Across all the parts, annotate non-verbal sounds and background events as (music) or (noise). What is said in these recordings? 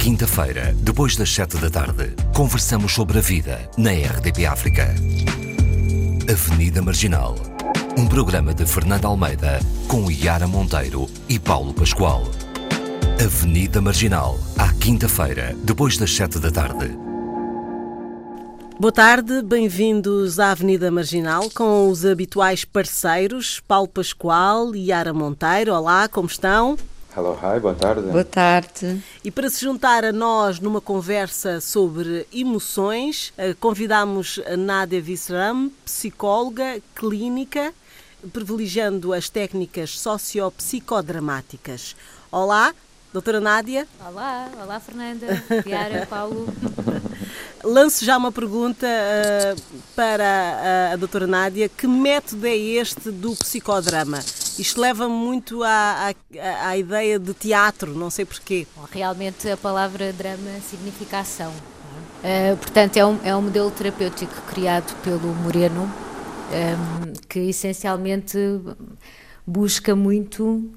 quinta-feira, depois das sete da tarde, conversamos sobre a vida na RDP África. Avenida Marginal. Um programa de Fernando Almeida com Yara Monteiro e Paulo Pascoal. Avenida Marginal, à quinta-feira, depois das sete da tarde. Boa tarde, bem-vindos à Avenida Marginal com os habituais parceiros Paulo Pascoal e Yara Monteiro. Olá, como estão? Hello, hi, boa tarde. Boa tarde. E para se juntar a nós numa conversa sobre emoções, eh, convidamos a Nádia Visram, psicóloga clínica, privilegiando as técnicas sociopsicodramáticas. Olá, doutora Nádia. Olá, olá Fernanda, Yara, (laughs) Paulo. Lanço já uma pergunta uh, para a, a doutora Nádia. Que método é este do psicodrama? Isto leva-me muito à, à, à, ideia de teatro, não sei porquê. Realmente a palavra drama significa ação. Uh, portanto, é um, é um modelo terapêutico criado pelo Moreno, um, que essencialmente busca muito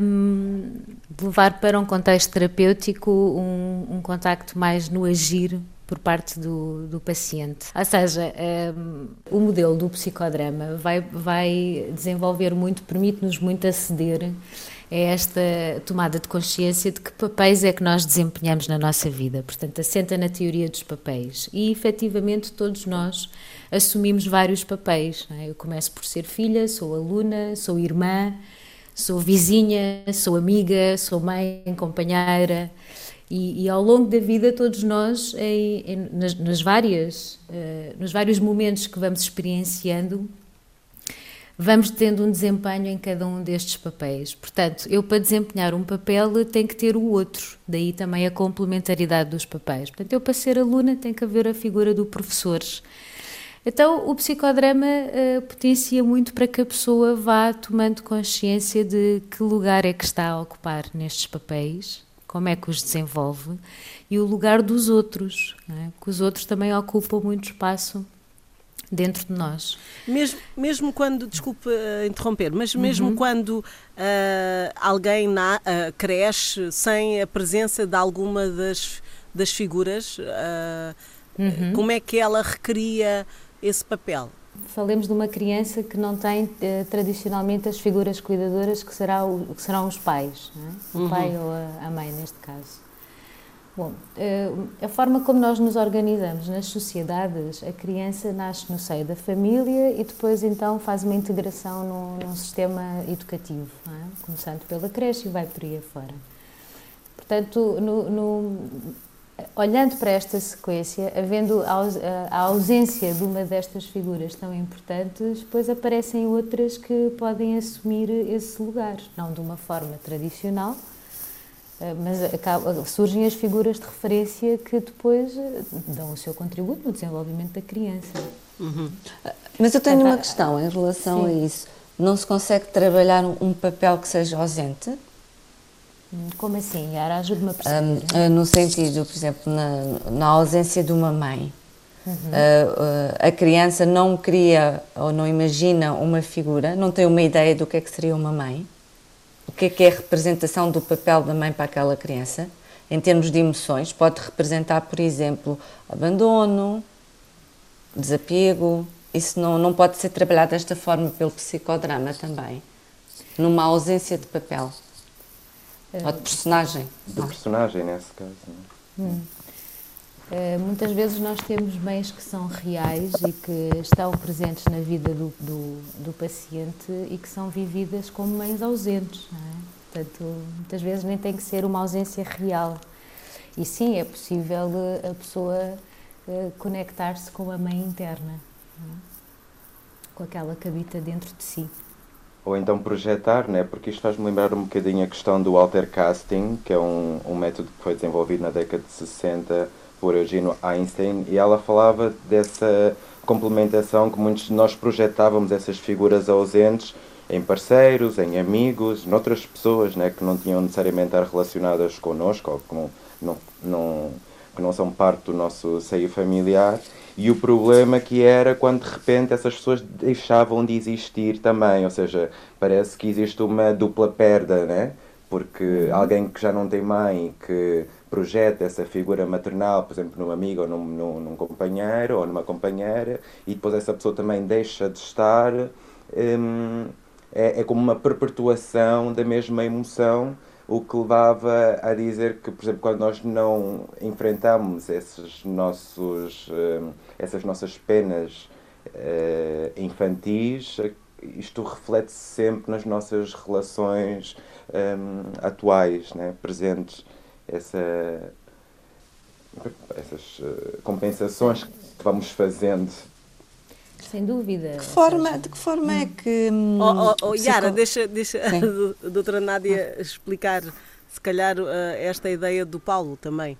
um, levar para um contexto terapêutico um, um contacto mais no agir por parte do, do paciente. Ou seja, um, o modelo do psicodrama vai, vai desenvolver muito, permite-nos muito aceder a esta tomada de consciência de que papéis é que nós desempenhamos na nossa vida. Portanto, assenta na teoria dos papéis. E, efetivamente, todos nós assumimos vários papéis. É? Eu começo por ser filha, sou aluna, sou irmã, sou vizinha, sou amiga, sou mãe, companheira. E, e, ao longo da vida, todos nós, em, em, nas, nas, várias, uh, nos vários momentos que vamos experienciando, vamos tendo um desempenho em cada um destes papéis. Portanto, eu para desempenhar um papel tenho que ter o outro, daí também a complementaridade dos papéis. Portanto, eu para ser aluna tenho que haver a figura do professor. Então, o psicodrama uh, potencia muito para que a pessoa vá tomando consciência de que lugar é que está a ocupar nestes papéis, como é que os desenvolve e o lugar dos outros, é? porque os outros também ocupam muito espaço dentro de nós. Mesmo, mesmo quando, desculpe uh, interromper, mas mesmo uhum. quando uh, alguém na, uh, cresce sem a presença de alguma das, das figuras, uhum. como é que ela recria esse papel? Falemos de uma criança que não tem eh, tradicionalmente as figuras cuidadoras que, será o, que serão os pais, é? o uhum. pai ou a, a, mãe, neste caso. Bom, eh, a forma como nós nos organizamos nas sociedades, a criança nasce no seio da família e depois então faz uma integração num, num sistema educativo, é? começando pela creche e vai por aí afora. Portanto, no, no olhando para esta sequência, havendo a ausência de uma destas figuras tão importantes, depois aparecem outras que podem assumir esse lugar, não de uma forma tradicional, eh, mas surgem as figuras de referência que depois eh, dão o seu contributo no desenvolvimento da criança. Uhum. Mas eu tenho uma questão em relação Sim. a isso. Não se consegue trabalhar um papel que seja ausente? Como assim, Yara? Ajude-me a perceber. Um, no sentido, por exemplo, na, na ausência de uma mãe. Uhum. Uh, uh, a criança não cria ou não imagina uma figura, não tem uma ideia do que é que seria uma mãe. O que é que é a representação do papel da mãe para aquela criança? Em termos de emoções, pode representar, por exemplo, abandono, desapego. Isso não, não pode ser trabalhado desta forma pelo psicodrama também, numa ausência de papel. Ou de personagem. De personagem, nesse caso. É? Hum. Uh, muitas vezes nós temos mães que são reais e que estão presentes na vida do, do, do paciente e que são vividas como mães ausentes. Não é? Portanto, muitas vezes nem tem que ser uma ausência real. E sim, é possível eh, a pessoa uh, conectar-se com a mãe interna, é? com aquela que habita dentro de si ou então projetar, né? porque isto faz-me lembrar um bocadinho a questão do alter casting, que é um, um método que foi desenvolvido na década de 60 por Eugene Einstein, e ela falava dessa complementação que muitos de nós projetávamos essas figuras ausentes em parceiros, em amigos, noutras pessoas né, que não tinham necessariamente estar relacionadas connosco ou que não, não, que não são parte do nosso seio familiar e o problema que era quando de repente essas pessoas deixavam de existir também, ou seja, parece que existe uma dupla perda, né? Porque alguém que já não tem mãe que projeta essa figura maternal, por exemplo, numa amiga ou num, num, num companheiro ou numa companheira, e depois essa pessoa também deixa de estar, hum, é, é como uma perpetuação da mesma emoção, o que levava a dizer que, por exemplo, quando nós não enfrentamos esses nossos, hum, essas nossas penas eh, infantis, isto reflete-se sempre nas nossas relações atuais, né? presentes, essa, essas eh, compensações que vamos fazendo. Sem dúvida. De que forma, de que forma é que. hum, Oh, oh, oh, Yara, deixa, deixa Sim. (laughs) a doutora Nádia explicar, se calhar, eh, esta ideia do Paulo também.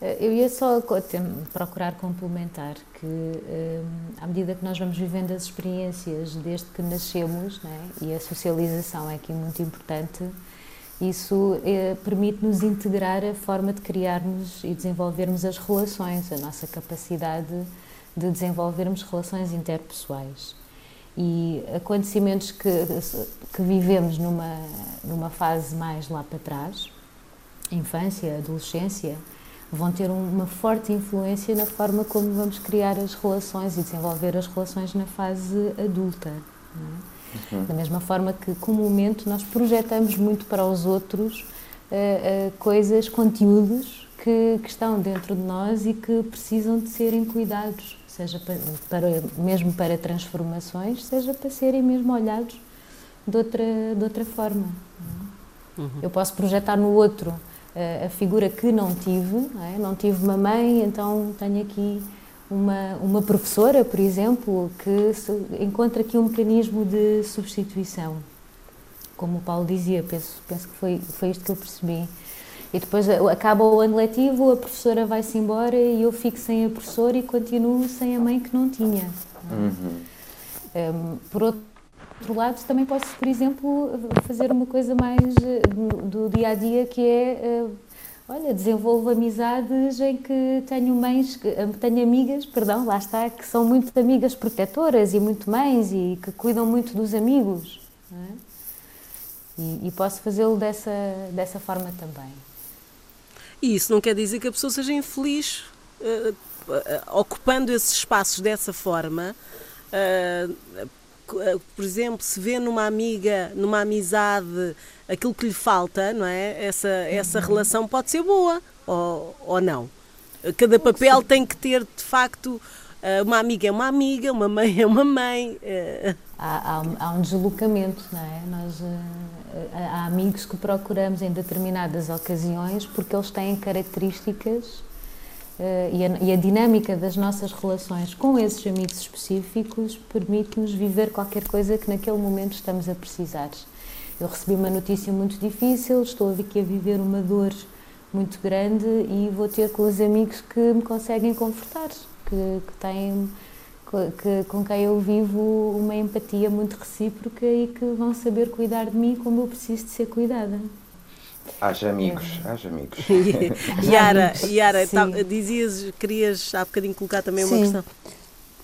Eh, Eu ia só procurar complementar que, hum, à medida que nós vamos vivendo as experiências desde que nascemos, né, e a socialização é aqui muito importante, isso eh, permite-nos integrar a forma de criarmos e desenvolvermos as relações, a nossa capacidade de desenvolvermos relações interpessoais. E acontecimentos que, que vivemos numa, numa fase mais lá para trás, infância, adolescência, vão ter uma forte influência na forma como vamos criar as relações e desenvolver as relações na fase adulta. é? Da mesma forma que comumente nós projetamos muito para os outros eh, eh, coisas, conteúdos que, que estão dentro de nós e que precisam de serem cuidados, seja para, para- mesmo para transformações, seja para serem mesmo olhados de outra, de outra forma. é? Eu posso projetar no outro eh, a figura que não tive, não, é? Não tive uma mãe, então tenho aqui uma, uma professora, por exemplo, que encontra aqui um mecanismo de substituição. Como o Paulo dizia, penso, penso que foi, foi isto que eu percebi. E depois acaba o ano letivo, a professora vai-se embora e eu fico sem a professora e continuo sem a mãe que não tinha. Um, por outro lado, também posso, por exemplo, fazer uma coisa mais eh, do, do dia a dia que é, eh, olha, desenvolvo amizades em que tenho mães, que- tenho amigas, perdão, lá está, que são muito amigas protetoras e muito mães e que cuidam muito dos amigos. é? E, e posso fazê-lo dessa, dessa forma também. E isso não quer dizer que a pessoa seja infeliz eh, ocupando esses espaços dessa forma. eh, por exemplo, se vê numa amiga, numa amizade, aquilo que lhe falta, não é? Essa, essa relação pode ser boa ou, ou não. Cada papel tem que ter, de facto, uma amiga é uma amiga, uma mãe é uma mãe. Há, há um- deslocamento, não é? Nós, eh, há há amigos que procuramos em determinadas ocasiões porque eles têm características eh, e, a, e a dinâmica das nossas relações com esses amigos específicos permite-nos viver qualquer coisa que naquele momento estamos a precisar. Eu recebi uma notícia muito difícil, estou aqui a viver uma dor muito grande e vou ter com os amigos que me conseguem confortar, que, que têm que, com quem eu vivo uma empatia muito recíproca e que vão saber cuidar de mim como eu preciso de ser cuidada. Haja amigos, haja amigos. (laughs) Yara, Yara tá- dizias, querias há bocadinho colocar também uma Sim. questão.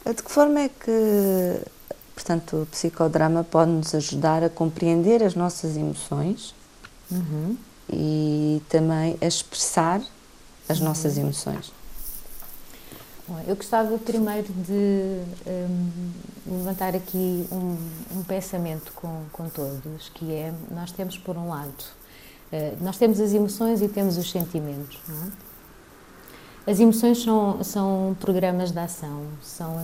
De que forma é que, portanto, o psicodrama pode nos ajudar a compreender as nossas emoções e também a expressar as nossas emoções? Bom, eu gostava primeiro de hum, levantar aqui um, um pensamento com, com todos, que é, nós temos por um lado, eh, nós temos as emoções e temos os sentimentos, é? As emoções são, são programas de ação, são,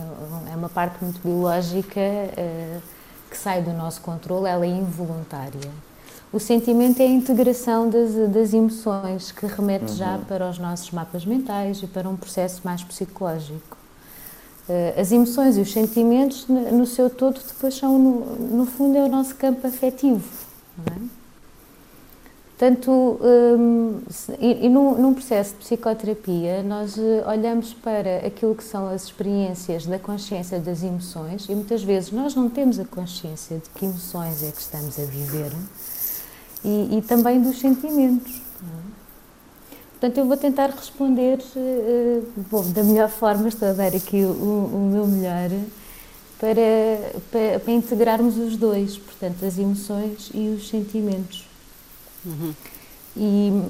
é uma parte muito biológica eh, que sai do nosso controle, ela é involuntária. O sentimento é a integração das, das emoções, que remete já para os nossos mapas mentais e para um processo mais psicológico. Eh, As emoções e os sentimentos, no seu todo, depois são, no, no fundo, é o nosso campo afetivo. Não é? Portanto, se- e, e num, num processo de psicoterapia, nós eh, olhamos para aquilo que são as experiências da consciência das emoções e muitas vezes nós não temos a consciência de que emoções é que estamos a viver e, e também dos sentimentos. Portanto, eu vou tentar responder eh, bom, da melhor forma, estou a dar aqui o, o meu melhor, para, para, para integrarmos os dois, portanto, as emoções e os sentimentos. Uhum. E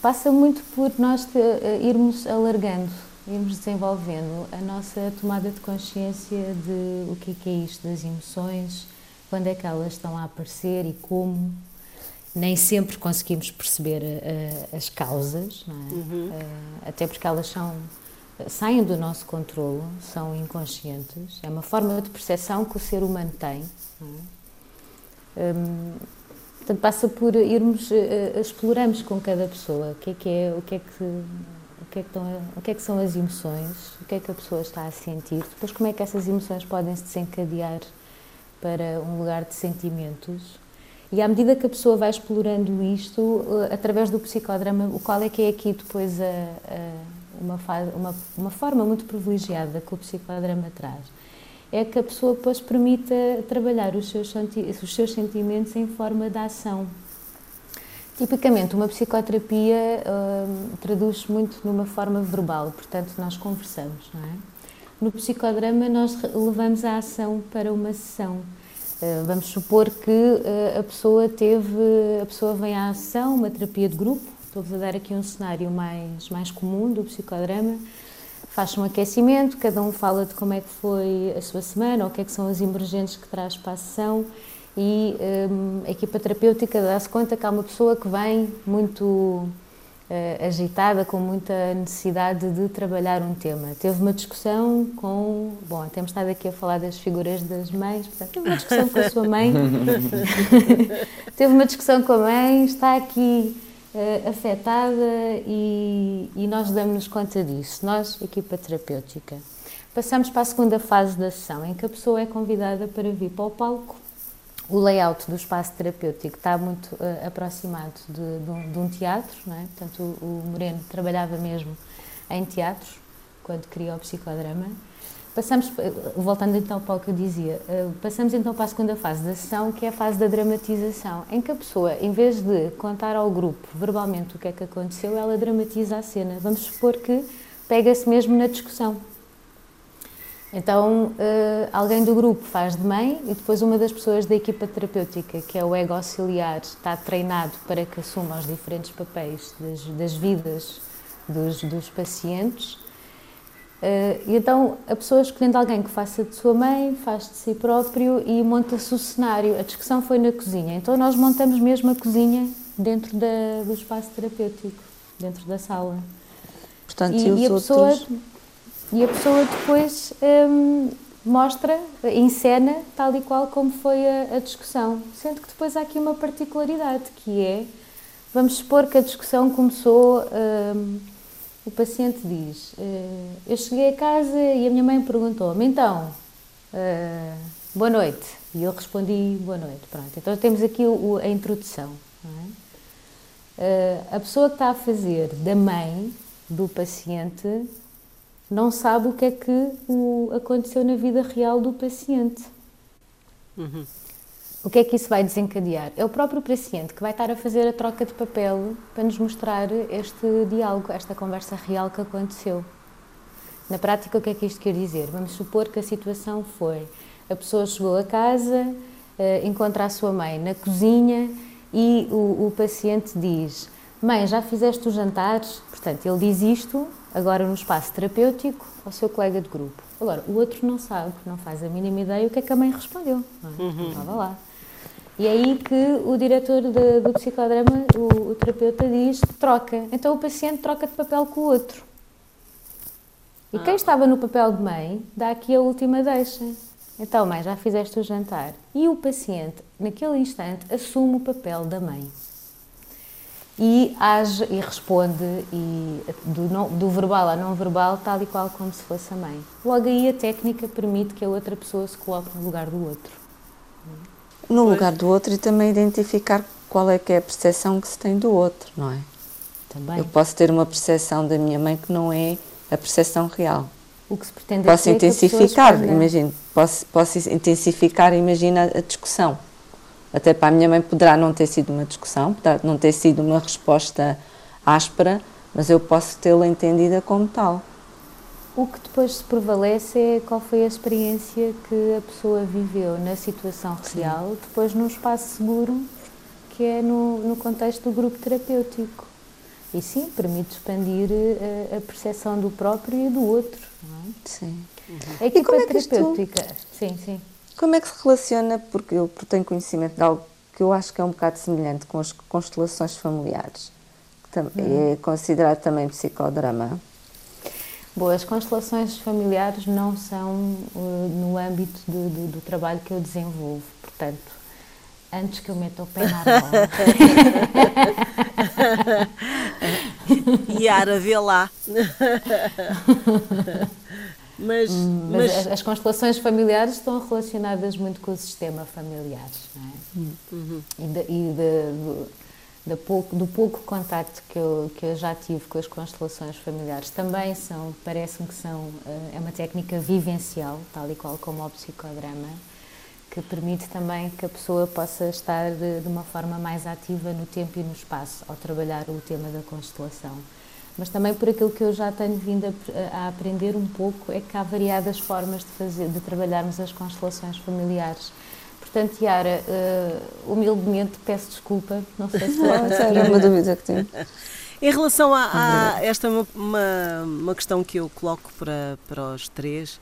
passa muito por nós te, uh, irmos alargando, irmos desenvolvendo a nossa tomada de consciência de o que é, que é isto das emoções, quando é que elas estão a aparecer e como. Nem sempre conseguimos perceber uh, as causas, é? uhum. uh, até porque elas são saem do nosso controle, são inconscientes. É uma forma de percepção que o ser humano tem. É? Um, portanto, passa por irmos, uh, exploramos com cada pessoa o que é que é, o que é que, o que é que, estão, o que é que são as emoções, o que é que a pessoa está a sentir, depois como é que essas emoções podem se desencadear para um lugar de sentimentos. E à medida que a pessoa vai explorando isto, uh, através do psicodrama, o qual é que é aqui depois a, a uma, uma, uma forma muito privilegiada que o psicodrama traz é que a pessoa depois permita trabalhar os seus, os seus sentimentos em forma de ação. Tipicamente, uma psicoterapia hum, traduz muito numa forma verbal, portanto, nós conversamos, não é? No psicodrama, nós levamos a ação para uma sessão. Uh, vamos supor que uh, a pessoa teve, a pessoa vem à ação, uma terapia de grupo, Estou-vos a dar aqui um cenário mais, mais comum do psicodrama. Faz um aquecimento, cada um fala de como é que foi a sua semana, ou o que é que são as emergentes que traz para a sessão e um, a equipa terapêutica dá-se conta que há uma pessoa que vem muito agitada, com muita necessidade de trabalhar um tema. Teve uma discussão com. Bom, temos estado aqui a falar das figuras das mães, portanto, teve uma discussão com a sua mãe. (laughs) teve uma discussão com a mãe, está aqui uh, afetada e, e nós damos-nos conta disso, nós, equipa terapêutica. Passamos para a segunda fase da sessão, em que a pessoa é convidada para vir para o palco. O layout do espaço terapêutico está muito uh, aproximado de, de, um, de, um, teatro, não é? portanto, o, o Moreno trabalhava mesmo em teatros, quando criou o psicodrama. Passamos, voltando então para o que eu dizia, eh, passamos então para a segunda fase da sessão, que é a fase da dramatização, em que a pessoa, em vez de contar ao grupo verbalmente o que é que aconteceu, ela dramatiza a cena. Vamos supor que pega-se mesmo na discussão. Então, eh, alguém do grupo faz de mãe e depois uma das pessoas da equipa terapêutica, que é o ego auxiliar, está treinado para que assuma os diferentes papéis das, das vidas dos, dos pacientes Uh, e então a pessoa escolhendo alguém que faça de sua mãe, faz de si próprio e monta-se o cenário. A discussão foi na cozinha, então nós montamos mesmo a cozinha dentro da, do espaço terapêutico, dentro da sala. Portanto, e, e, e a outros... pessoa e a pessoa depois um, mostra, encena tal e qual como foi a, a, discussão. Sendo que depois há aqui uma particularidade que é, vamos supor que a discussão começou. Um, o paciente diz: eh, Eu cheguei a casa e a minha mãe perguntou-me, então, eh, boa noite. E eu respondi: boa noite. Pronto, então temos aqui a introdução. É? Eh, a pessoa que está a fazer da mãe do paciente não sabe o que é que aconteceu na vida real do paciente. Uhum. O que é que isso vai desencadear? É o próprio paciente que vai estar a fazer a troca de papel para nos mostrar este diálogo, esta conversa real que aconteceu. Na prática, o que é que isto quer dizer? Vamos supor que a situação foi: a pessoa chegou a casa, eh, encontra a sua mãe na cozinha e o, o paciente diz: Mãe, já fizeste o jantar? Portanto, ele diz isto agora no espaço terapêutico ao seu colega de grupo. Agora, o outro não sabe, não faz a mínima ideia o que é que a mãe respondeu. Não, é? uhum. Estava lá. E é aí que o diretor de, do psicodrama, o, o, terapeuta, diz troca. Então o paciente troca de papel com o outro. E ah. quem estava no papel de mãe dá aqui a última deixa. Então, mãe, já fizeste o jantar. E o paciente, naquele instante, assume o papel da mãe. E age e responde e do, não, do verbal a não verbal, tal e qual como se fosse a mãe. Logo aí a técnica permite que a outra pessoa se coloque no lugar do outro no pois. lugar do outro e também identificar qual é que é a percepção que se tem do outro, não é? Também. Eu posso ter uma percepção da minha mãe que não é a percepção real. O que se pretende posso intensificar, imagino, posso, posso intensificar, imagina a discussão. Até para a minha mãe poderá não ter sido uma discussão, poderá não ter sido uma resposta áspera, mas eu posso tê-la entendida como tal. O que depois se prevalece é qual foi a experiência que a pessoa viveu na situação real, Sim. depois num espaço seguro, que é no, no contexto do grupo terapêutico. E sim, permite expandir a, eh, a percepção do próprio e do outro. É? Sim. Uhum. A equipa é terapêutica, isto, sim, sim. Como é que se relaciona, porque eu tenho conhecimento de algo que eu acho que é um bocado semelhante com as constelações familiares, que uhum. é considerado também psicodrama. Bom, as constelações familiares não são uh, no âmbito do, do, do, trabalho que eu desenvolvo, portanto, antes que eu meta o pé na bola. Yara, (laughs) vê lá. (laughs) Mas, hum, mas, mas, as constelações familiares estão relacionadas muito com o sistema familiar, não é? Uhum. E, de, e de, de pouco, do pouco contacto que eu, que eu já tive com as constelações familiares também são, parece-me que são, eh, é uma técnica vivencial, tal e qual como o psicodrama, que permite também que a pessoa possa estar de uma forma mais ativa no tempo e no espaço ao trabalhar o tema da constelação. Mas também por aquilo que eu já tenho vindo a, a aprender um pouco é que há variadas formas de fazer, de trabalharmos as constelações familiares Portanto, Yara, uh, humildemente peço desculpa, não sei se (laughs) não, é uma dúvida que tenho. Em relação a, a esta é uma, uma, uma, questão que eu coloco para, para os três,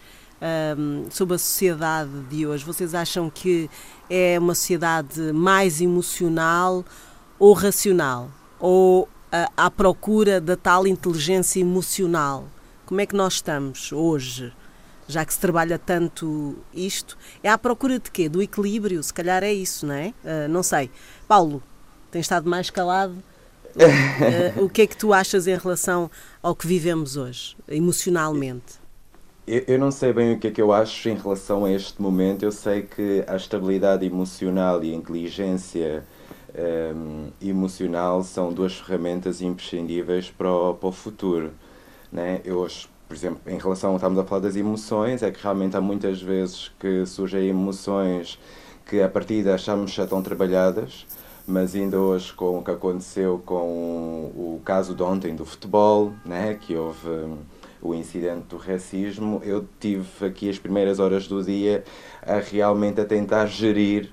um, sobre a sociedade de hoje, vocês acham que é uma sociedade mais emocional ou racional? Ou à procura da tal inteligência emocional? Como é que nós estamos hoje? já que se trabalha tanto isto, é à procura de quê? Do equilíbrio, se calhar é isso, não é? Uh, não sei. Paulo, tens estado mais calado. Uh, (laughs) o que é que tu achas em relação ao que vivemos hoje, emocionalmente? Eu, eu, não sei bem o que é que eu acho em relação a este momento. Eu sei que a estabilidade emocional e a inteligência um, emocional são duas ferramentas imprescindíveis para o, para o futuro. Né? Eu hoje por exemplo, em relação, estamos a falar das emoções, é que realmente há muitas vezes que surgem emoções que a partir achamos já estão trabalhadas, mas ainda hoje com o que aconteceu com o caso de ontem do futebol, né, que houve hum, o incidente do racismo, eu tive aqui as primeiras horas do dia a realmente a tentar gerir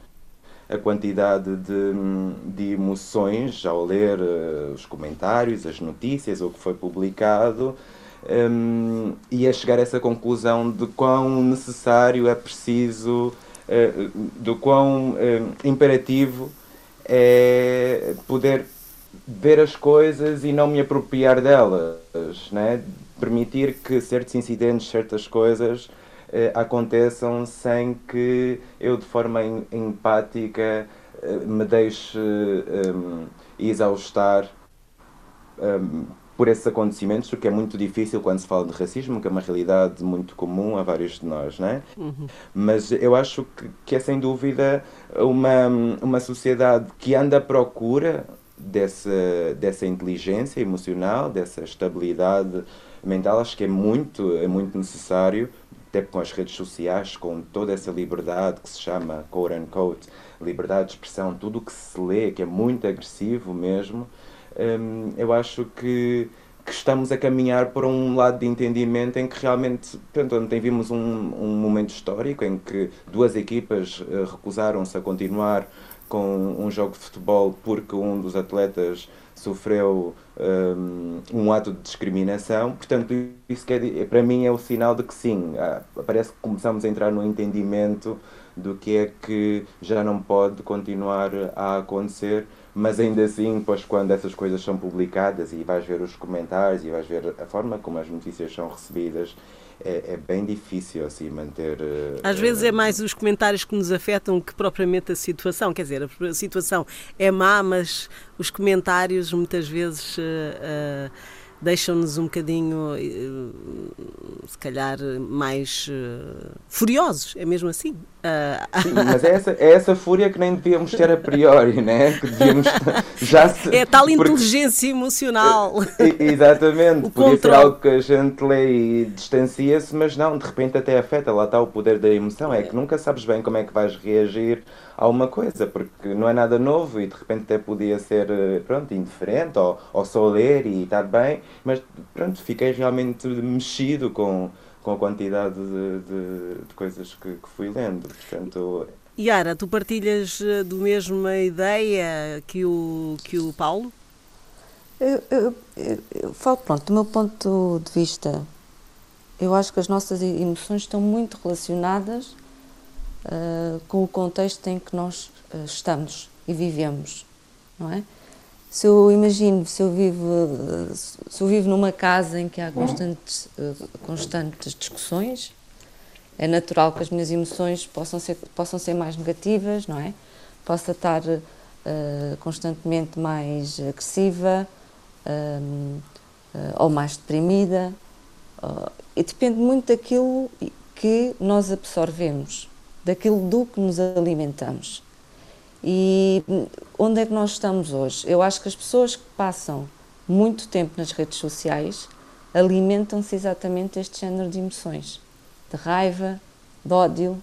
a quantidade de, de emoções ao ler uh, os comentários, as notícias, o que foi publicado, um, e a chegar a essa conclusão de quão necessário é preciso, uh, do quão uh, imperativo é poder ver as coisas e não me apropriar delas, né? permitir que certos incidentes, certas coisas uh, aconteçam sem que eu de forma empática me deixe um, exaustar um, por esses acontecimentos, o que é muito difícil quando se fala de racismo, que é uma realidade muito comum a vários de nós, não é? Uhum. Mas eu acho que, que é sem dúvida uma, uma sociedade que anda à procura dessa, dessa inteligência emocional, dessa estabilidade mental, acho que é muito, é muito necessário, até com as redes sociais, com toda essa liberdade que se chama, quote unquote, liberdade de expressão, tudo o que se lê, que é muito agressivo mesmo, um, eu acho que, que, estamos a caminhar para um lado de entendimento em que realmente, portanto, ontem vimos um, um momento histórico em que duas equipas uh, recusaram-se a continuar com um jogo de futebol porque um dos atletas sofreu um, um, ato de discriminação. Portanto, isso quer para mim é o sinal de que sim, parece que começamos a entrar no entendimento do que é que já não pode continuar a acontecer mas ainda assim, depois quando essas coisas são publicadas e vais ver os comentários e vais ver a forma como as notícias são recebidas, é, é bem difícil assim manter. Eh, Às uh, vezes é mais os comentários que nos afetam que propriamente a situação. Quer dizer, a situação é má, mas os comentários muitas vezes. Uh, uh, deixam-nos um bocadinho, eh, se calhar, mais uh, furiosos, é mesmo assim. Uh... Sim, mas é essa, é essa fúria que nem devíamos ter a priori, né? Que devíamos (laughs) já se... É tal inteligência Porque... emocional. (laughs) Exatamente, o podia controle. ser algo que a gente lê e distancia-se, mas não, de repente até afeta, lá está o poder da emoção, é que nunca sabes bem como é que vais reagir a uma coisa, porque não é nada novo e de repente até podia ser, pronto, indiferente ou, ou só ler e estar bem, mas pronto, fiquei realmente mexido com, com a quantidade de, de, de coisas que, que, fui lendo. Portanto, Yara, tu partilhas eh, do mesma ideia que o, que o Paulo? Eu, eu, eu, eu, falo, pronto, do meu ponto de vista, eu acho que as nossas emoções estão muito relacionadas uh, com o contexto em que nós uh, estamos e vivemos, não é? Se eu imagino, se eu vivo, se eu vivo numa casa em que há constantes, constantes discussões, é natural que as minhas emoções possam ser, possam ser mais negativas, não é? Possa estar uh, constantemente mais agressiva uh, uh, ou mais deprimida. e depende muito daquilo que nós absorvemos, daquilo do que nos alimentamos. E onde é que nós estamos hoje? Eu acho que as pessoas que passam muito tempo nas redes sociais alimentam-se exatamente este género de emoções de raiva, de ódio.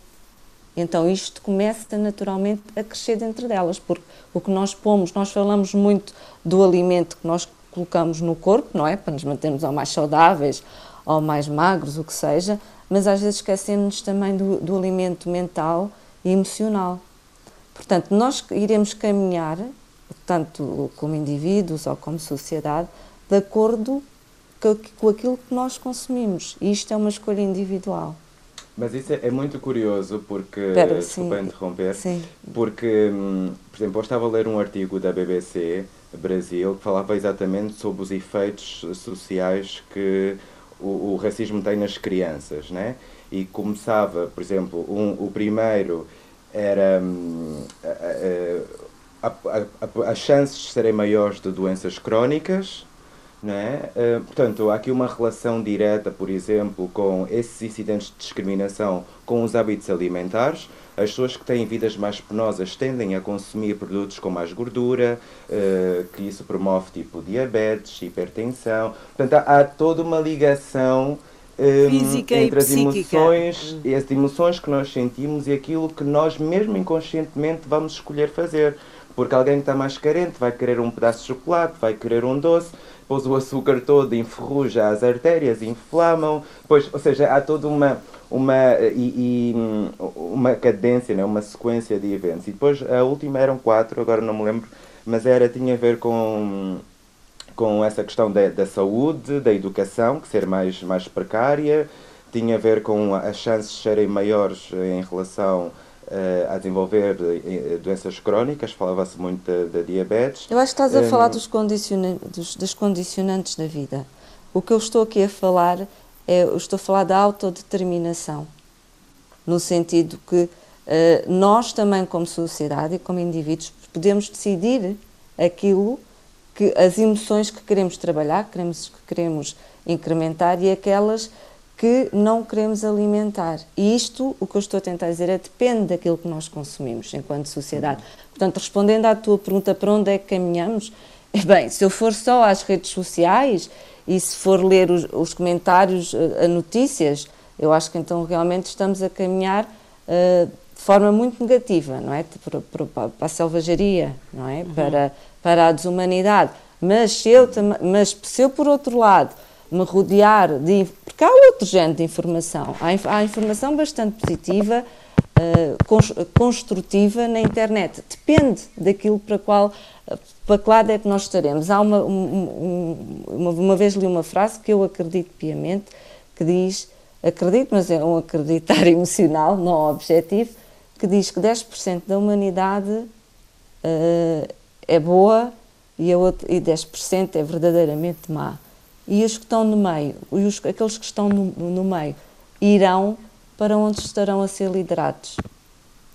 Então isto começa naturalmente a crescer dentro delas, porque o que nós pomos, nós falamos muito do alimento que nós colocamos no corpo, não é? Para nos mantermos ou mais saudáveis ou mais magros, o que seja, mas às vezes esquecemos também do, do alimento mental e emocional. Portanto, nós iremos caminhar, tanto como indivíduos ou como sociedade, de acordo com aquilo que nós consumimos. E isto é uma escolha individual. Mas isso é, é muito curioso porque, Pera, desculpa sim. interromper, sim. porque, hum, por exemplo, eu estava a ler um artigo da BBC Brasil que falava exatamente sobre os efeitos sociais que o, o racismo tem nas crianças, né? E começava, por exemplo, um, o primeiro era hum, a, a, as chances serem maiores de doenças crónicas, não é? Uh, portanto, há aqui uma relação direta, por exemplo, com esses incidentes de discriminação com os hábitos alimentares. As pessoas que têm vidas mais penosas tendem a consumir produtos com mais gordura, uh, que isso promove tipo diabetes, hipertensão. Portanto, há, toda uma ligação eh, Física entre as emoções, e as emoções que nós sentimos e aquilo que nós mesmo inconscientemente vamos escolher fazer. Porque alguém que está mais carente vai querer um pedaço de chocolate, vai querer um doce, depois o açúcar todo enferruja as artérias, inflamam, depois, ou seja, há toda uma, uma, e, e, uma cadência, né? uma sequência de eventos. E depois a última eram quatro, agora não me lembro, mas era, tinha a ver com, com essa questão da, da saúde, da educação, que ser mais, mais precária, tinha a ver com as chances de serem maiores em relação eh, a desenvolver eh, doenças crónicas, falava-se muito da, diabetes. Eu acho que estás a um, falar dos condicionantes, dos, condicionantes da vida. O que eu estou aqui a falar é, eu estou a falar da autodeterminação, no sentido que uh, nós também como sociedade e como indivíduos podemos decidir aquilo que as emoções que queremos trabalhar, que queremos, que queremos incrementar e aquelas que não queremos alimentar. E isto, o que eu estou a tentar dizer, é depende daquilo que nós consumimos enquanto sociedade. Portanto, respondendo à tua pergunta para onde é que caminhamos, (laughs) bem, se eu for só às redes sociais e se for ler os, os comentários, eh, a notícias, eu acho que então realmente estamos a caminhar uh, de forma muito negativa, não é? Para, para, para a selvageria, não é? Uhum. Para, para a desumanidade. Mas se, eu, mas se eu, por outro lado, me rodear de. Porque há outro género de informação. Há, há informação bastante positiva, uh, construtiva na internet. Depende daquilo para qual. Para que lado é que nós estaremos? Há uma, um, uma, uma vez li uma frase que eu acredito piamente, que diz, acredito, mas é um acreditar (laughs) emocional, não objetivo, que diz que 10% da humanidade uh, é boa e, a outro, e 10% é verdadeiramente má e os que estão no meio, e os, aqueles que estão no, no meio, irão para onde estarão a ser liderados.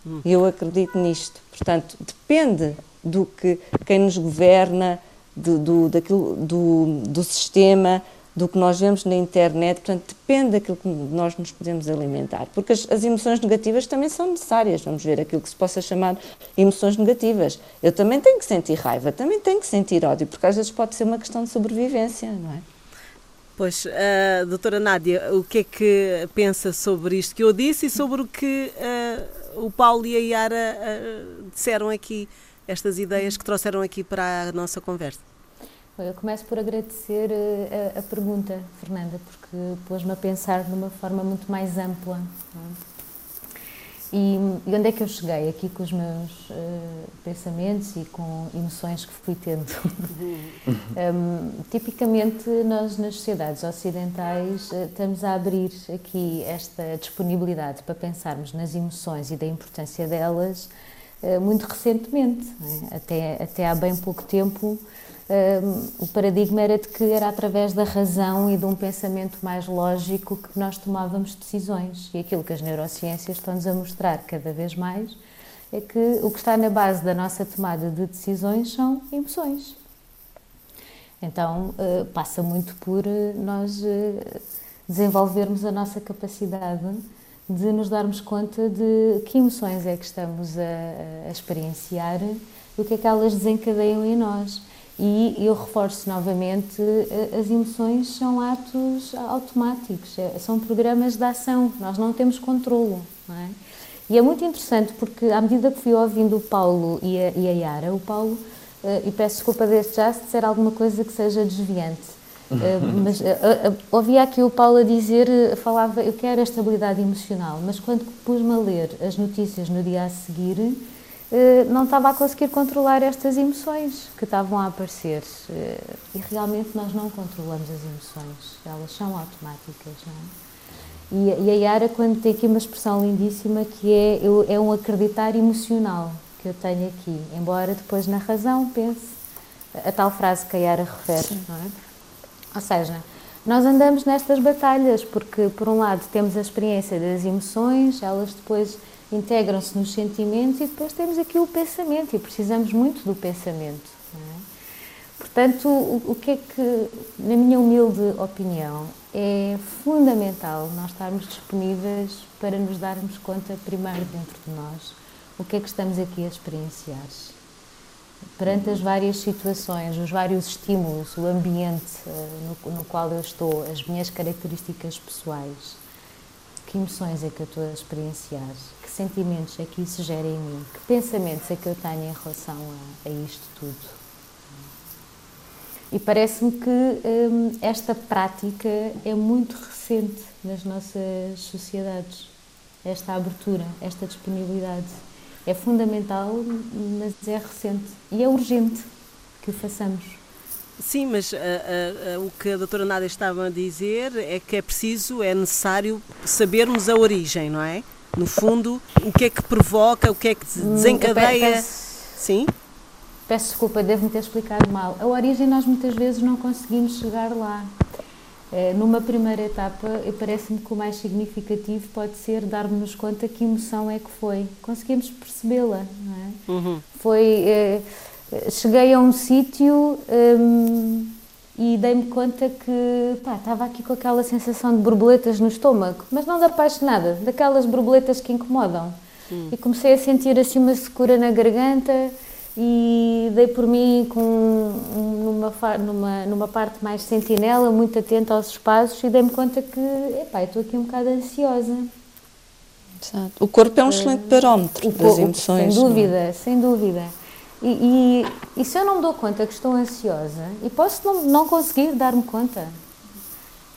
Hum. E eu acredito nisto. Portanto, depende do que quem nos governa, do, do, daquilo, do, do sistema, do que nós vemos na internet, portanto, depende daquilo que nós nos podemos alimentar. Porque as, as, emoções negativas também são necessárias. Vamos ver aquilo que se possa chamar emoções negativas. Eu também tenho que sentir raiva, também tenho que sentir ódio, porque às vezes pode ser uma questão de sobrevivência, não é? Pois, uh, doutora Nádia, o que é que pensa sobre isto que eu disse e sobre o que uh, o Paulo e a Yara uh, disseram aqui, estas ideias que trouxeram aqui para a nossa conversa? Eu começo por agradecer a, a pergunta, Fernanda, porque pôs-me a pensar de uma forma muito mais ampla. E, e, onde é que eu cheguei? Aqui com os meus uh, pensamentos e com emoções que fui tendo. (laughs) um, tipicamente, nós nas sociedades ocidentais uh, estamos a abrir aqui esta disponibilidade para pensarmos nas emoções e da importância delas uh, muito recentemente. É? Até, até há bem pouco tempo o paradigma era de que era através da razão e de um pensamento mais lógico que nós tomávamos decisões. E aquilo que as neurociências estão-nos a mostrar cada vez mais é que o que está na base da nossa tomada de decisões são emoções. Então, uh, passa muito por uh, nós uh, desenvolvermos a nossa capacidade de nos darmos conta de que emoções é que estamos a, a experienciar e o que é que elas desencadeiam em nós. E eu reforço novamente, eh, as emoções são atos automáticos, é, são programas de ação, nós não temos controlo. Não é? E é muito interessante porque, à medida que fui ouvindo o Paulo e a, e a Yara, o Paulo, eh, e peço desculpa desde já se disser alguma coisa que seja desviante, eh, mas ouvia aqui o Paulo a dizer, falava, eu quero a estabilidade emocional, mas quando pus-me a ler as notícias no dia a seguir, eh, não estava a conseguir controlar estas emoções que estavam a aparecer. Eh, e realmente nós não controlamos as emoções, elas são automáticas, não é? E, a Yara, quando tem aqui uma expressão lindíssima que é, é um acreditar emocional que eu tenho aqui, embora depois na razão pense a tal frase que a Yara refere, não é? Ou seja, nós andamos nestas batalhas porque, por um lado, temos a experiência das emoções, elas depois integram-se nos sentimentos e depois temos aqui o pensamento e precisamos muito do pensamento. É? Portanto, o, o, que é que, na minha humilde opinião, é fundamental nós estarmos disponíveis para nos darmos conta, primeiro dentro de nós, o que é que estamos aqui a experienciar. Perante as várias situações, os vários estímulos, o ambiente uh, no, no qual eu estou, as minhas características pessoais, que emoções é que eu estou a experienciar? Sentimentos é que isso gera em mim? Que pensamentos é que eu tenho em relação a, a isto tudo? E parece-me que hum, esta prática é muito recente nas nossas sociedades. Esta abertura, esta disponibilidade. É fundamental, mas é recente. E é urgente que o façamos. Sim, mas uh, uh, o que a doutora Nádia estava a dizer é que é preciso, é necessário sabermos a origem, não é? No fundo, o que é que provoca, o que é que hum, desencadeia. Peço, Sim? Peço desculpa, devo-me ter explicado mal. A origem nós muitas vezes não conseguimos chegar lá. Numa primeira etapa, parece-me que o mais significativo pode ser darmos conta que emoção é que foi. Conseguimos percebê-la, não é? Uhum. Foi cheguei a um sítio um, e dei-me conta que pá, estava aqui com aquela sensação de borboletas no estômago, mas não da apaixonada, daquelas borboletas que incomodam. Hum. E comecei a sentir assim uma secura na garganta e dei por mim com numa, numa, numa parte mais sentinela, muito atenta aos espaços e dei-me conta que, epá, estou aqui um bocado ansiosa. Exato. O corpo é um excelente parómetro das emoções. Sem é? dúvida, é? sem dúvida. E, e, e, se eu não me dou conta que estou ansiosa, e posso não, não conseguir dar-me conta,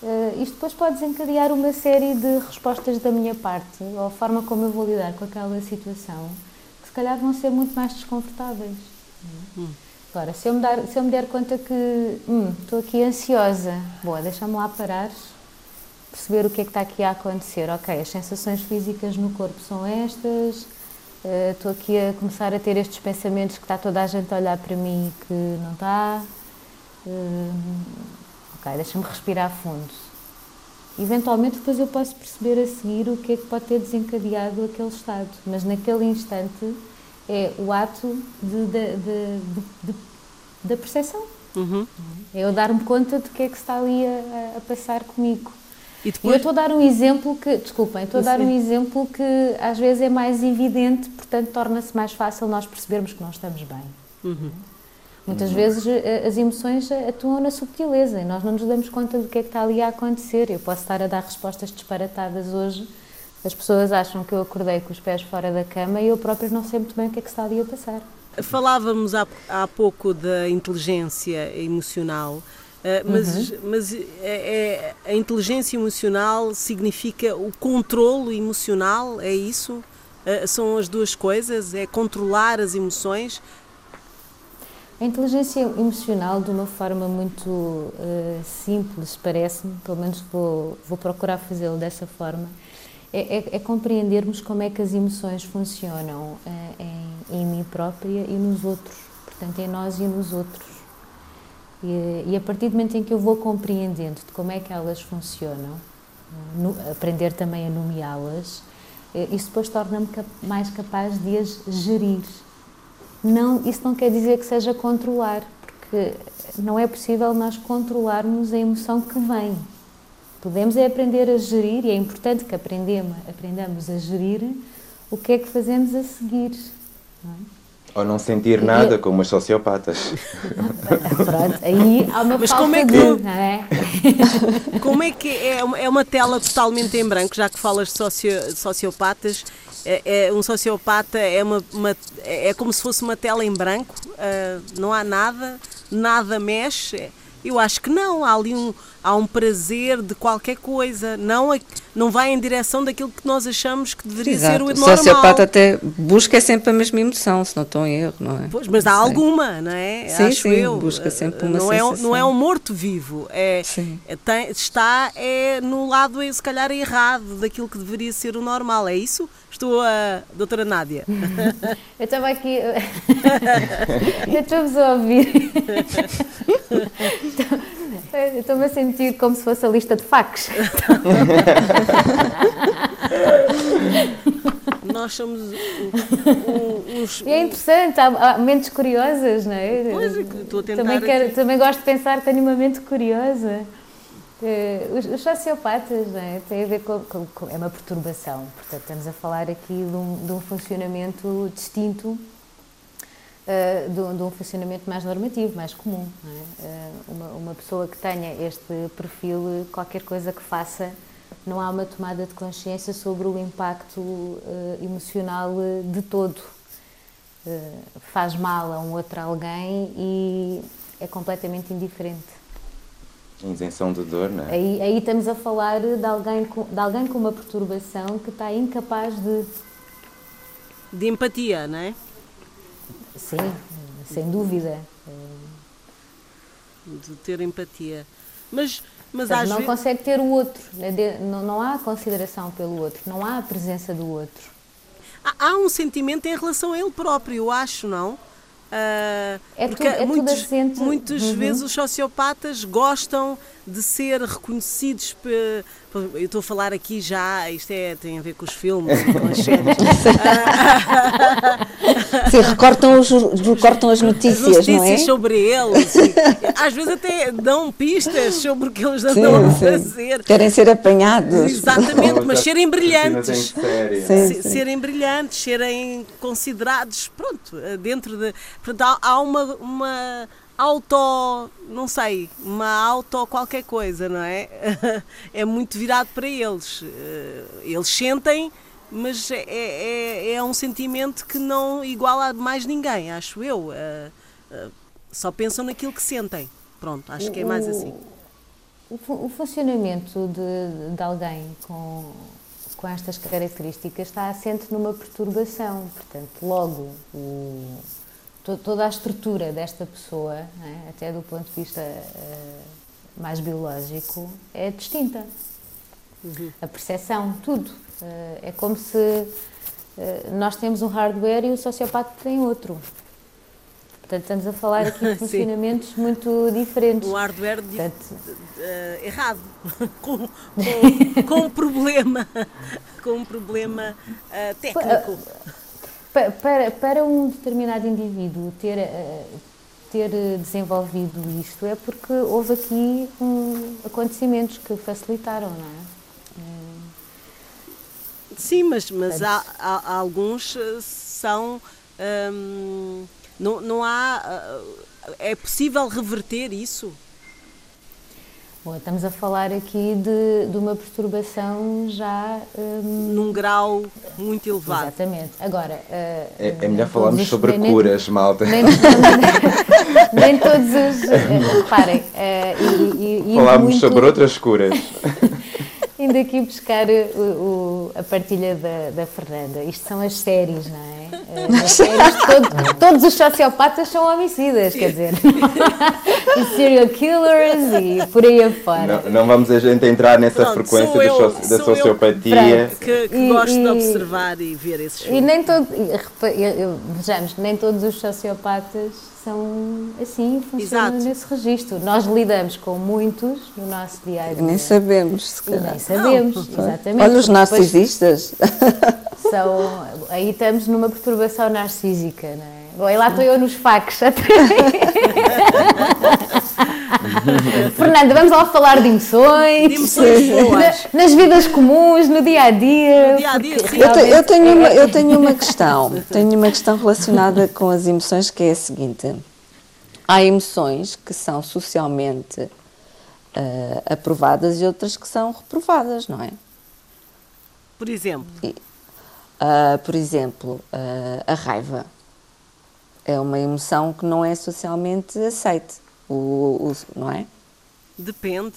uh, isto depois pode desencadear uma série de respostas da minha parte, ou a forma como eu vou lidar com aquela situação, que se calhar vão ser muito mais desconfortáveis. Hum. Agora, se eu, me dar, se eu me der conta que hum, estou aqui ansiosa, boa, deixa-me lá parar, perceber o que é que está aqui a acontecer. Ok, as sensações físicas no corpo são estas, estou uh, aqui a começar a ter estes pensamentos que está toda a gente a olhar para mim e que não está. Uh, ok, deixa-me respirar fundo. Eventualmente depois eu posso perceber a seguir o que é que pode ter desencadeado aquele estado, mas naquele instante é o ato de, de, de, da percepção. Uhum. É eu dar-me conta do que é que está ali a, a passar comigo. E depois... Eu estou a dar um exemplo que, desculpem, estou a dar um exemplo que às vezes é mais evidente, portanto torna-se mais fácil nós percebermos que não estamos bem. Uhum. Muitas uhum. vezes eh, as emoções atuam na subtileza e nós não nos damos conta do que é que está ali a acontecer. Eu posso estar a dar respostas disparatadas hoje, as pessoas acham que eu acordei com os pés fora da cama e eu própria não sei muito bem o que é que está ali a passar. Falávamos há, há pouco da inteligência emocional. Uh, mas, uhum. mas é, é, a inteligência emocional significa o controlo emocional, é isso? uh, são as duas coisas? É controlar as emoções? A inteligência emocional, de uma forma muito uh, simples, parece-me, pelo menos vou, vou procurar fazê-lo dessa forma, é, é, é, compreendermos como é que as emoções funcionam uh, em, em mim própria e nos outros, portanto, em nós e nos outros. E, e, a partir do momento em que eu vou compreendendo de como é que elas funcionam, no, aprender também a nomeá-las, eh, isso depois torna-me cap mais capaz de as gerir. Não, isso não quer dizer que seja controlar, porque não é possível nós controlarmos a emoção que vem. Podemos é aprender a gerir, e é importante que aprendemos, aprendamos a gerir o que é que fazemos a seguir. Não é? Ou não sentir nada, eu... como os sociopatas. (laughs) Pronto, aí há uma Mas falta como é que, de, não é? (laughs) Como é que é, é uma tela totalmente em branco, já que falas de socio, sociopatas, é, é, um sociopata é, uma, uma, é como se fosse uma tela em branco, uh, não há nada, nada mexe. Eu acho que não, há ali um, há um prazer de qualquer coisa, não, é, não vai em direção daquilo que nós achamos que deveria Exato. ser o normal. O sociopata até busca sempre a mesma emoção, se não estou em erro, não é? Pois, mas há alguma, não é? Sim, Acho sim, eu. busca sempre uma não sensação. É, não é um morto-vivo, é, é, tem, está é no lado, se calhar, errado daquilo que deveria ser o normal, é isso? Estou a doutora Nádia. (laughs) eu estava aqui... (laughs) eu estou-vos a ouvir. (laughs) Estou-me a sentir como se fosse a lista de factos. (laughs) Nós somos os. É interessante, há, há mentes curiosas, não é? Pois, é estou a tentar. Também, quero, também gosto de pensar que tenho uma mente curiosa. Eh, os, os sociopatas não é? têm a ver com, com, com, É uma perturbação. Portanto, estamos a falar aqui de um, de um funcionamento distinto uh, de, de, um funcionamento mais normativo, mais comum. É? Uh, uma, uma, pessoa que tenha este perfil, qualquer coisa que faça, não há uma tomada de consciência sobre o impacto uh, emocional de todo. faz mal a um outro alguém e é completamente indiferente. Isenção de dor, não é? Aí, aí estamos a falar de alguém, com, de alguém com uma perturbação que está incapaz de. De empatia, não é? Sim, sem dúvida. De ter empatia. Mas, mas Portanto, não vezes... consegue ter o outro, né? não, não há consideração pelo outro, não há a presença do outro. Há, há um sentimento em relação a ele próprio, eu acho, não? Uh, é porque tudo, é muitos, muitas uhum. vezes os sociopatas gostam de ser reconhecidos eu estou a falar aqui já, isto é, tem a ver com os filmes e com as séries. (laughs) Sim, recortam, os, recortam as notícias, as notícias não é? sobre eles. E, às vezes até dão pistas sobre o que eles andam a fazer. Querem ser apanhados. Exatamente, mas serem brilhantes. Sim, sim. Serem brilhantes, serem considerados, pronto, dentro de... Portanto, há, há uma, uma auto, não sei, uma auto qualquer coisa, não é? (laughs) É muito virado para eles. Eh, eles sentem, mas é, é, é um sentimento que não iguala a mais ninguém, acho eu. Eh, eh, só pensam naquilo que sentem. Pronto, acho que é mais assim. O, funcionamento de, de alguém com, com estas características está assente numa perturbação. Portanto, logo o toda a estrutura desta pessoa, é? até do ponto de vista uh, mais biológico, é distinta. Uhum. A percepção, tudo. Uh, é como se uh, nós temos um hardware e o sociopata tem outro. Portanto, estamos a falar aqui de (laughs) funcionamentos muito diferentes. Um hardware Portanto, errado, (laughs) com, com, com, um problema, (laughs) com um problema técnico para, para um determinado indivíduo ter, eh, ter desenvolvido isto é porque houve aqui um, acontecimentos que facilitaram, não é? Sim, mas, mas há, há, alguns eh, são. Hum, não, não há. Eh, é possível reverter isso? Bom, estamos a falar aqui de, de uma perturbação já. Um... Num grau muito elevado. Exatamente. Agora. Uh, é, é, melhor falarmos sobre nem, curas, malta. Nem, (laughs) nem, (laughs) todos os. Uh, reparem. Uh, e, e, Falámos muito, sobre outras curas. (laughs) indo, por aqui buscar o, o, a partilha da, da, Fernanda. Isto são as séries, não é? Eh, as séries, todo, todos os sociopatas são homicidas, quer dizer. e serial killers e por aí afora. Não, não vamos a gente entrar nessa Pronto, frequência eu, da sociopatia. que, que e, gosto e, de observar e ver esses filmes. E nem todo, vejamos, nem todos os sociopatas são assim, funcionam Exato. nesse registro. Nós lidamos com muitos no nosso dia a dia. Nem sabemos, se calhar. Nem sabemos, não, exatamente. Olha os narcisistas. São, aí estamos numa perturbação narcísica, não é? Bom, e lá estou eu nos facos. (laughs) (laughs) Fernanda, vamos lá falar de emoções, de emoções (laughs) na, nas vidas comuns, no dia a dia. No dia -a -dia eu, te, eu, tenho uma, eu tenho uma questão, tenho uma questão relacionada com as emoções que é a seguinte: há emoções que são socialmente uh, aprovadas e outras que são reprovadas, não é? Por exemplo? E, uh, por exemplo, uh, a raiva. É uma emoção que não é socialmente aceite o, o, não é? Depende.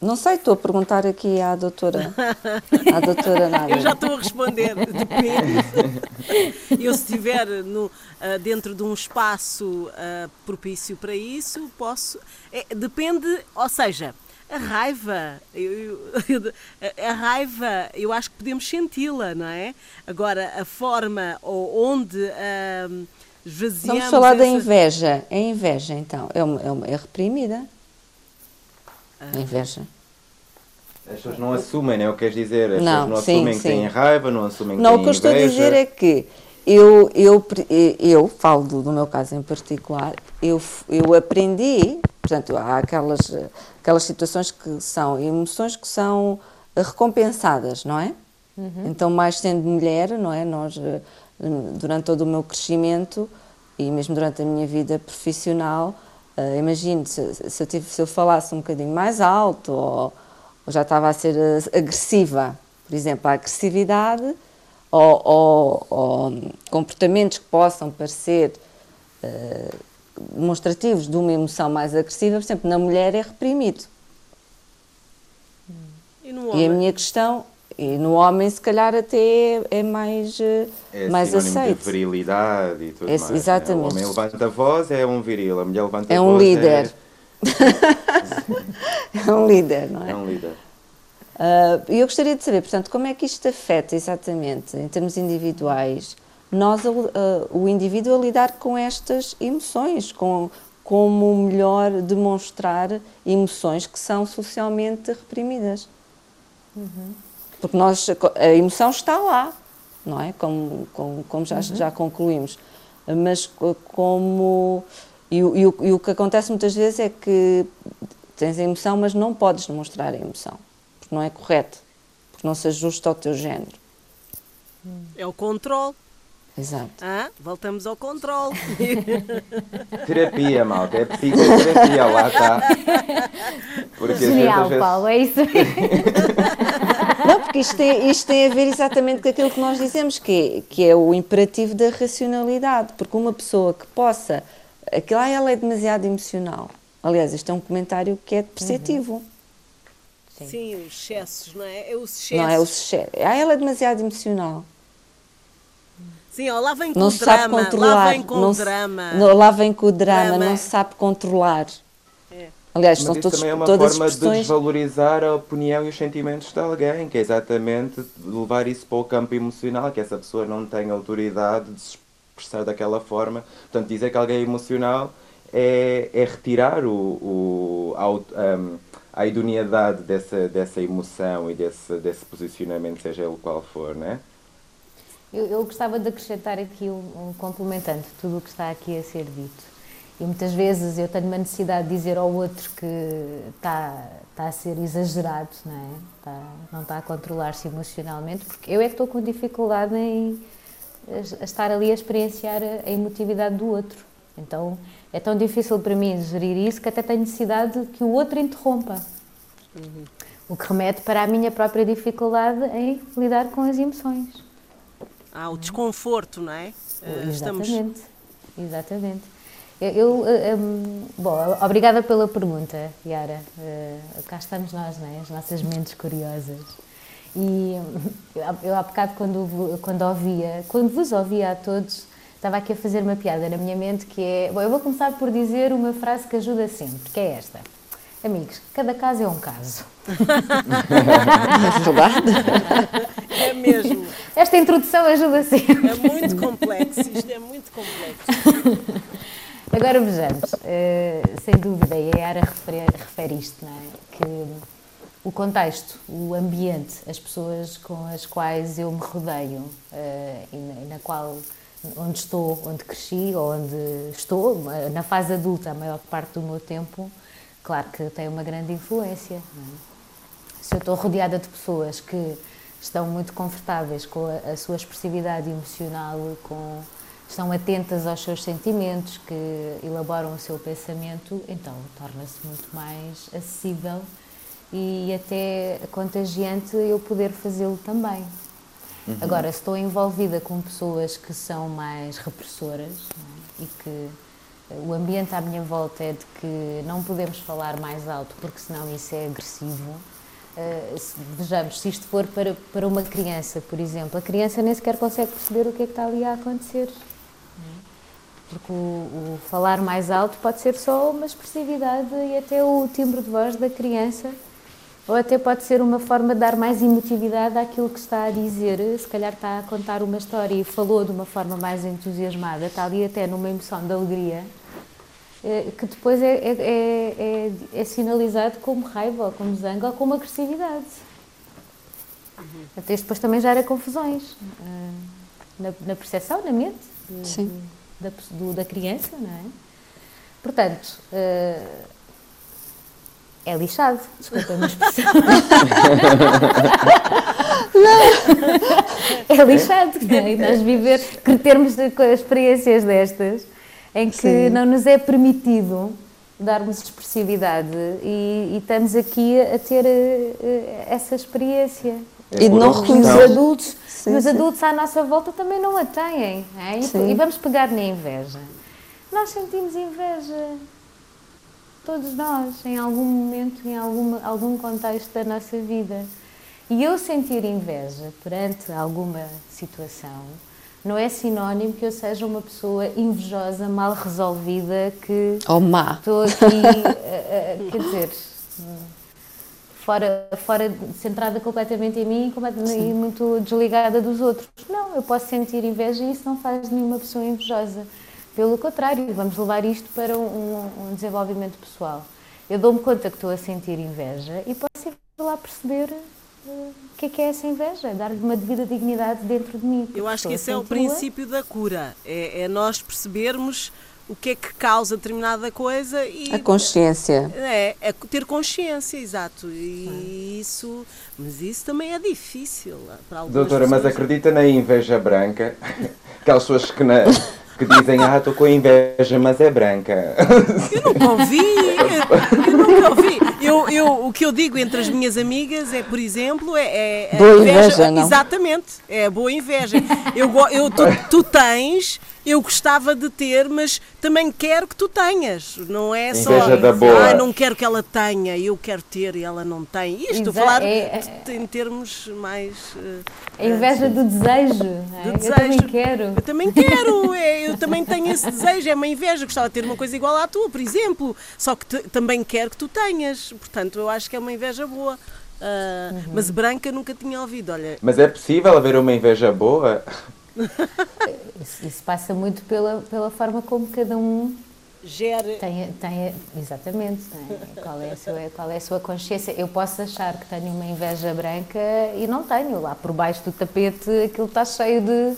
Não sei, estou a perguntar aqui à doutora. (laughs) À doutora nada. Eu já estou a responder, depende. Eu se estiver no, uh, dentro de um espaço uh, propício para isso, posso. É, depende, ou seja, a raiva, eu, eu, a raiva, eu acho que podemos senti-la, não é? Agora, a forma ou onde. Uh, Vamos falar essa... da inveja. A inveja, então, é, uma, é, uma, é reprimida. Ah. A inveja. As pessoas não assumem, não é o que queres dizer? As não, pessoas não sim, assumem sim. que têm raiva, não assumem que não, têm inveja. Não, o que eu estou a dizer é que eu, eu, eu falo do, do meu caso em particular, eu, eu aprendi, portanto, há aquelas, aquelas situações que são emoções que são recompensadas, não é? Uhum. Então, mais sendo mulher, não é? Nós durante todo o meu crescimento e mesmo durante a minha vida profissional, uh, imagino se, se, eu tive, se, eu falasse um bocadinho mais alto ou, ou já estava a ser uh, agressiva, por exemplo, a agressividade ou, ou, ou, comportamentos que possam parecer uh, demonstrativos de uma emoção mais agressiva, por exemplo, na mulher é reprimido. E, e a minha questão e no homem, se calhar, até é mais, eh, é mais aceito. de virilidade e tudo é, mais. Exatamente. Né? O homem levanta a voz, é um viril. A mulher levanta é a um voz. Líder. É... (laughs) é um líder. não é? É um líder. Uh, eu gostaria de saber, portanto, como é que isto afeta exatamente, em termos individuais, nós, uh, o indivíduo a lidar com estas emoções, com como melhor demonstrar emoções que são socialmente reprimidas. Uhum. Porque nós, a emoção está lá, não é? Como, como, como já, uhum. já concluímos. Mas como. E, e, o, e o que acontece muitas vezes é que tens a emoção, mas não podes demonstrar a emoção, porque não é correto, porque não se ajusta ao teu género. É o controle. Exato. Ah, voltamos ao controle. (laughs) terapia, malta, é psicoterapia, lá está. Porque Genial, vezes... Paulo, é isso (laughs) Não, porque isto tem, isto tem a ver exatamente com aquilo que nós dizemos, que é, que é o imperativo da racionalidade, porque uma pessoa que possa. Aquilo, ah, ela é demasiado emocional. Aliás, isto é um comentário que é depreciativo. Uhum. Sim. Sim, os excessos, não é? É os excessos. Não é os excessos. Ah, ela é demasiado emocional. Sim, ó, lá vem com não o drama, sabe controlar, lá vem com não, o drama. Não, lá vem com o drama, drama. não sabe controlar. É. Aliás, Mas são isso todos, também é uma todas forma expressões... de desvalorizar a opinião e os sentimentos de alguém, que é exatamente levar isso para o campo emocional, que essa pessoa não tem autoridade de se expressar daquela forma. Portanto, dizer que alguém é emocional é, é retirar o, o, a, um, a idoneidade dessa, dessa emoção e desse, desse posicionamento, seja ele qual for, não é? Eu, eu gostava de acrescentar aqui um, um complementando tudo o que está aqui a ser dito. E muitas vezes eu tenho uma necessidade de dizer ao outro que está, está a ser exagerado, não é? Está, não está a controlar-se emocionalmente, porque eu é que estou com dificuldade em a estar ali a experienciar a emotividade do outro. Então é tão difícil para mim gerir isso que até tenho necessidade que o outro interrompa. Uhum. O que remete para a minha própria dificuldade em lidar com as emoções. Há o desconforto, não é? Uh, exatamente, Estamos... exatamente. Eu, eu um, bom, obrigada pela pergunta, Yara. Uh, cá estamos nós, né? as nossas mentes curiosas. E eu há bocado, quando, quando ouvia, quando vos ouvia a todos, estava aqui a fazer uma piada na minha mente que é. Bom, eu vou começar por dizer uma frase que ajuda sempre, que é esta. Amigos, cada caso é um caso. (laughs) É verdade? É mesmo. Esta introdução ajuda sempre. É muito complexo, isto é muito complexo. Agora vejamos, uh, sem dúvida, e a Yara refere, refere isto, não é? Que o contexto, o ambiente, as pessoas com as quais eu me rodeio uh, e, na, e na qual onde estou, onde cresci, ou onde estou, na fase adulta, a maior parte do meu tempo, claro que tem uma grande influência. É? Se eu estou rodeada de pessoas que estão muito confortáveis com a, a sua expressividade emocional, com estão atentas aos seus sentimentos, que elaboram o seu pensamento, então torna-se muito mais acessível e até contagiante eu poder fazê-lo também. Uhum. Agora, se estou envolvida com pessoas que são mais repressoras é? e que o ambiente à minha volta é de que não podemos falar mais alto porque senão isso é agressivo. Uh, se, vejamos, se isto for para, para uma criança, por exemplo, a criança nem sequer consegue perceber o que é que está ali a acontecer. Porque o, o, falar mais alto pode ser só uma expressividade e até o timbre de voz da criança, ou até pode ser uma forma de dar mais emotividade àquilo que está a dizer. Se calhar está a contar uma história e falou de uma forma mais entusiasmada, está ali até numa emoção de alegria, que depois é, é, é, é, sinalizado como raiva, ou como zango, ou como agressividade. Uhum. Até isto depois também gera confusões eh, na, na percepção, na mente. Sim da, do, da criança, não é? Portanto, uh, é lixado, desculpa a expressão. (laughs) (laughs) é lixado, não é? nós viver, que termos experiências destas, em que Sim. não nos é permitido darmos expressividade e, e estamos aqui a ter uh, essa experiência. É e não reconhecer os adultos. Sim, os sim. adultos à nossa volta também não a têm. É? E, e, vamos pegar na inveja. Nós sentimos inveja. Todos nós, em algum momento, em alguma, algum contexto da nossa vida. E eu sentir inveja perante alguma situação não é sinónimo que eu seja uma pessoa invejosa, mal resolvida, que. Ou má. Estou aqui. uh, (laughs) uh, quer dizer fora, fora centrada completamente em mim e muito desligada dos outros. Não, eu posso sentir inveja e isso não faz nenhuma pessoa invejosa. Pelo contrário, vamos levar isto para um, um desenvolvimento pessoal. Eu dou-me conta que estou a sentir inveja e posso ir lá perceber o que é que é essa inveja, dar-lhe uma devida dignidade dentro de mim. Eu acho que esse é o princípio da cura, é, é nós percebermos o que é que causa determinada coisa e a consciência. É, é ter consciência exato. E isso mas isso também é difícil para algumas doutora pessoas. mas acredita na inveja branca? (laughs) Aquelas pessoas que na que dizem, ah, estou com inveja, mas é branca. (laughs) Eu nunca ouvi, eu nunca ouvi. Eu, eu, o que eu digo entre as minhas amigas é, por exemplo, é. é boa inveja, inveja, não? Exatamente, é boa inveja. Eu, eu, tu, tu tens eu gostava de ter, mas também quero que tu tenhas. Não é só. Inveja da boa. Ah, não quero que ela tenha, eu quero ter e ela não tem. Isto, Exa falar é, é, em termos mais. Uh, a inveja do desejo. É? Do desejo. Eu também quero. Eu também quero, é, eu também tenho esse desejo, é uma inveja. Gostava de ter uma coisa igual à tua, por exemplo. Só que te, também quero que tu tenhas. Portanto, eu acho que é uma inveja boa. Uh, uhum. Mas branca nunca tinha ouvido, olha. Mas é possível haver uma inveja boa? (laughs) Isso, isso, passa muito pela, pela forma como cada um gera. Tem, tem, exatamente. Tem, qual, é a sua, qual é a sua consciência? Eu posso achar que tenho uma inveja branca e não tenho. Lá por baixo do tapete aquilo está cheio de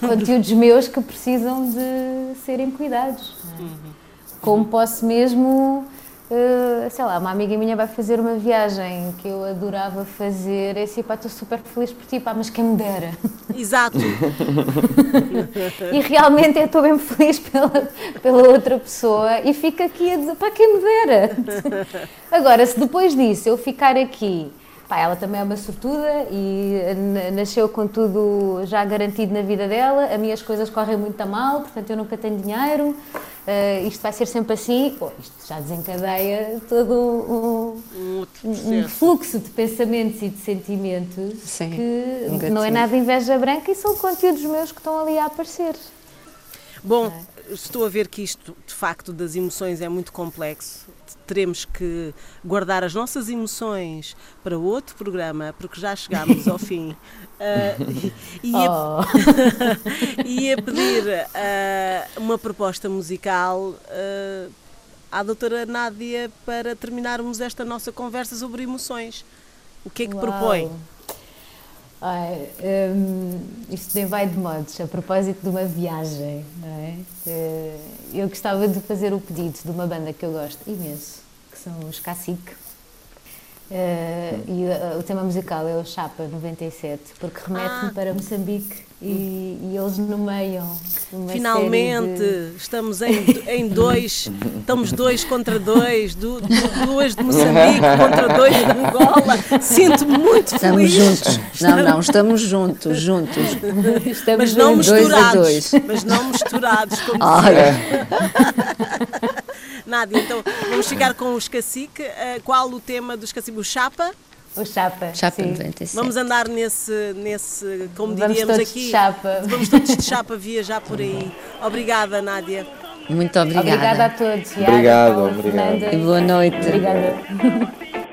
conteúdos meus que precisam de serem cuidados. É? Uhum. Como posso mesmo Uh, sei lá, uma amiga minha vai fazer uma viagem que eu adorava fazer, e assim, pá, estou super feliz por ti, pá, mas quem me dera. Exato. (laughs) e realmente eu estou bem feliz pela, pela outra pessoa e fico aqui a dizer, pá, quem me dera. (laughs) Agora, se depois disso eu ficar aqui Pá, ela também é uma sortuda e nasceu com tudo já garantido na vida dela. As minhas coisas correm muito a mal, portanto eu nunca tenho dinheiro. Uh, isto vai ser sempre assim. Pô, isto já desencadeia todo um, um, um fluxo de pensamentos e de sentimentos Sim, que não é nada inveja branca e são conteúdos meus que estão ali a aparecer. Bom, é. estou a ver que isto, de facto, das emoções é muito complexo teremos que guardar as nossas emoções para outro programa, porque já chegámos ao fim. Uh, (laughs) e, ia, oh. (laughs) ia pedir uh, uma proposta musical uh, à doutora Nádia para terminarmos esta nossa conversa sobre emoções. O que é que Uau. propõe? Ai, um, isto nem vai de modos, a propósito de uma viagem, não é? Eu gostava de fazer o pedido de uma banda que eu gosto imenso, que são os Cacique. Uh, e uh, o tema musical é o Chapa 97, porque remete-me ah. para Moçambique e, e, eles nomeiam. Finalmente de... estamos em, em dois, estamos dois contra dois, do, do, duas de Moçambique (laughs) contra dois de Angola. Sinto-me muito estamos feliz. Estamos juntos. Não, não, estamos juntos, juntos. Estamos mas não misturados. Dois dois. Mas não misturados, como Olha. (laughs) Nádia, então vamos chegar com os cacique. Uh, qual o tema dos cacique? O chapa? O chapa. Chapa sim. 97. Vamos andar nesse, nesse como vamos diríamos todos aqui. De chapa. Vamos todos de chapa viajar por aí. Obrigada, Nádia. Muito obrigada. Obrigada a todos. Obrigado, obrigado. E boa noite. Obrigada.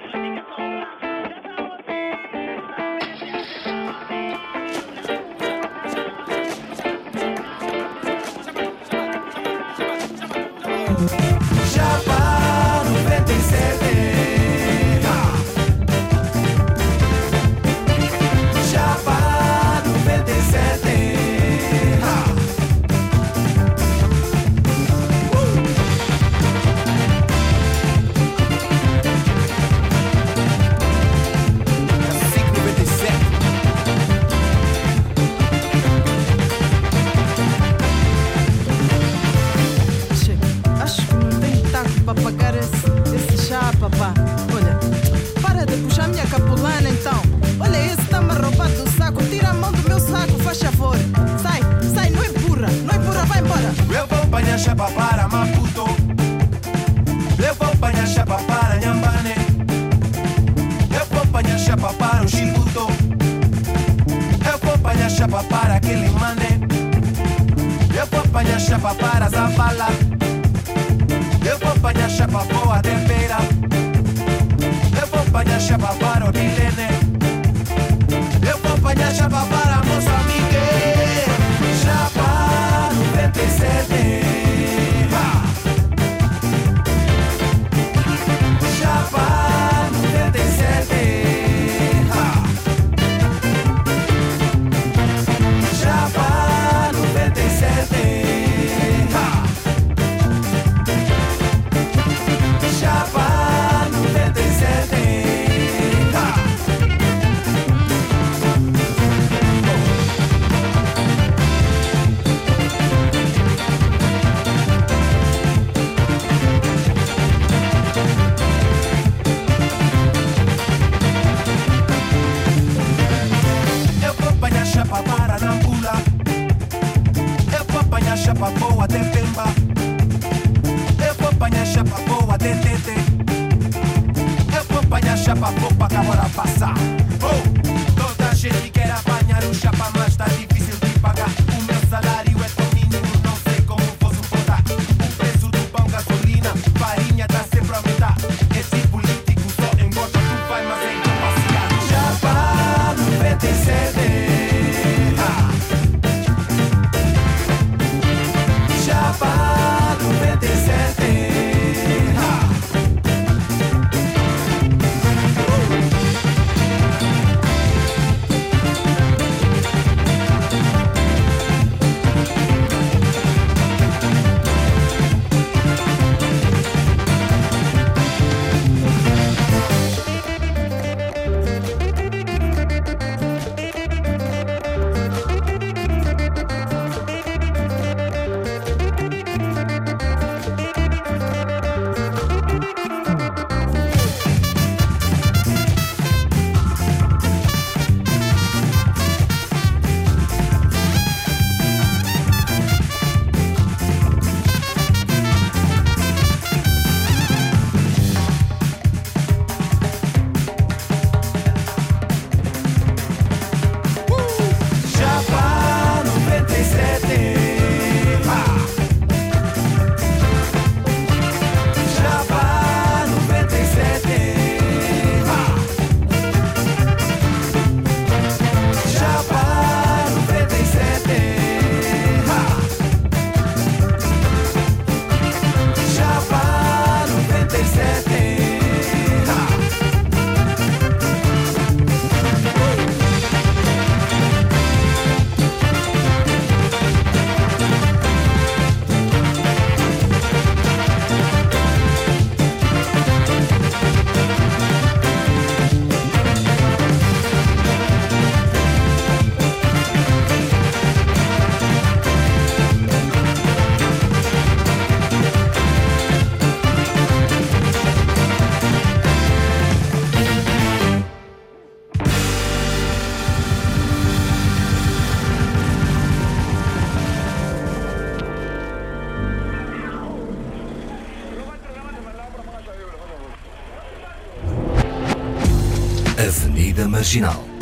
Marginal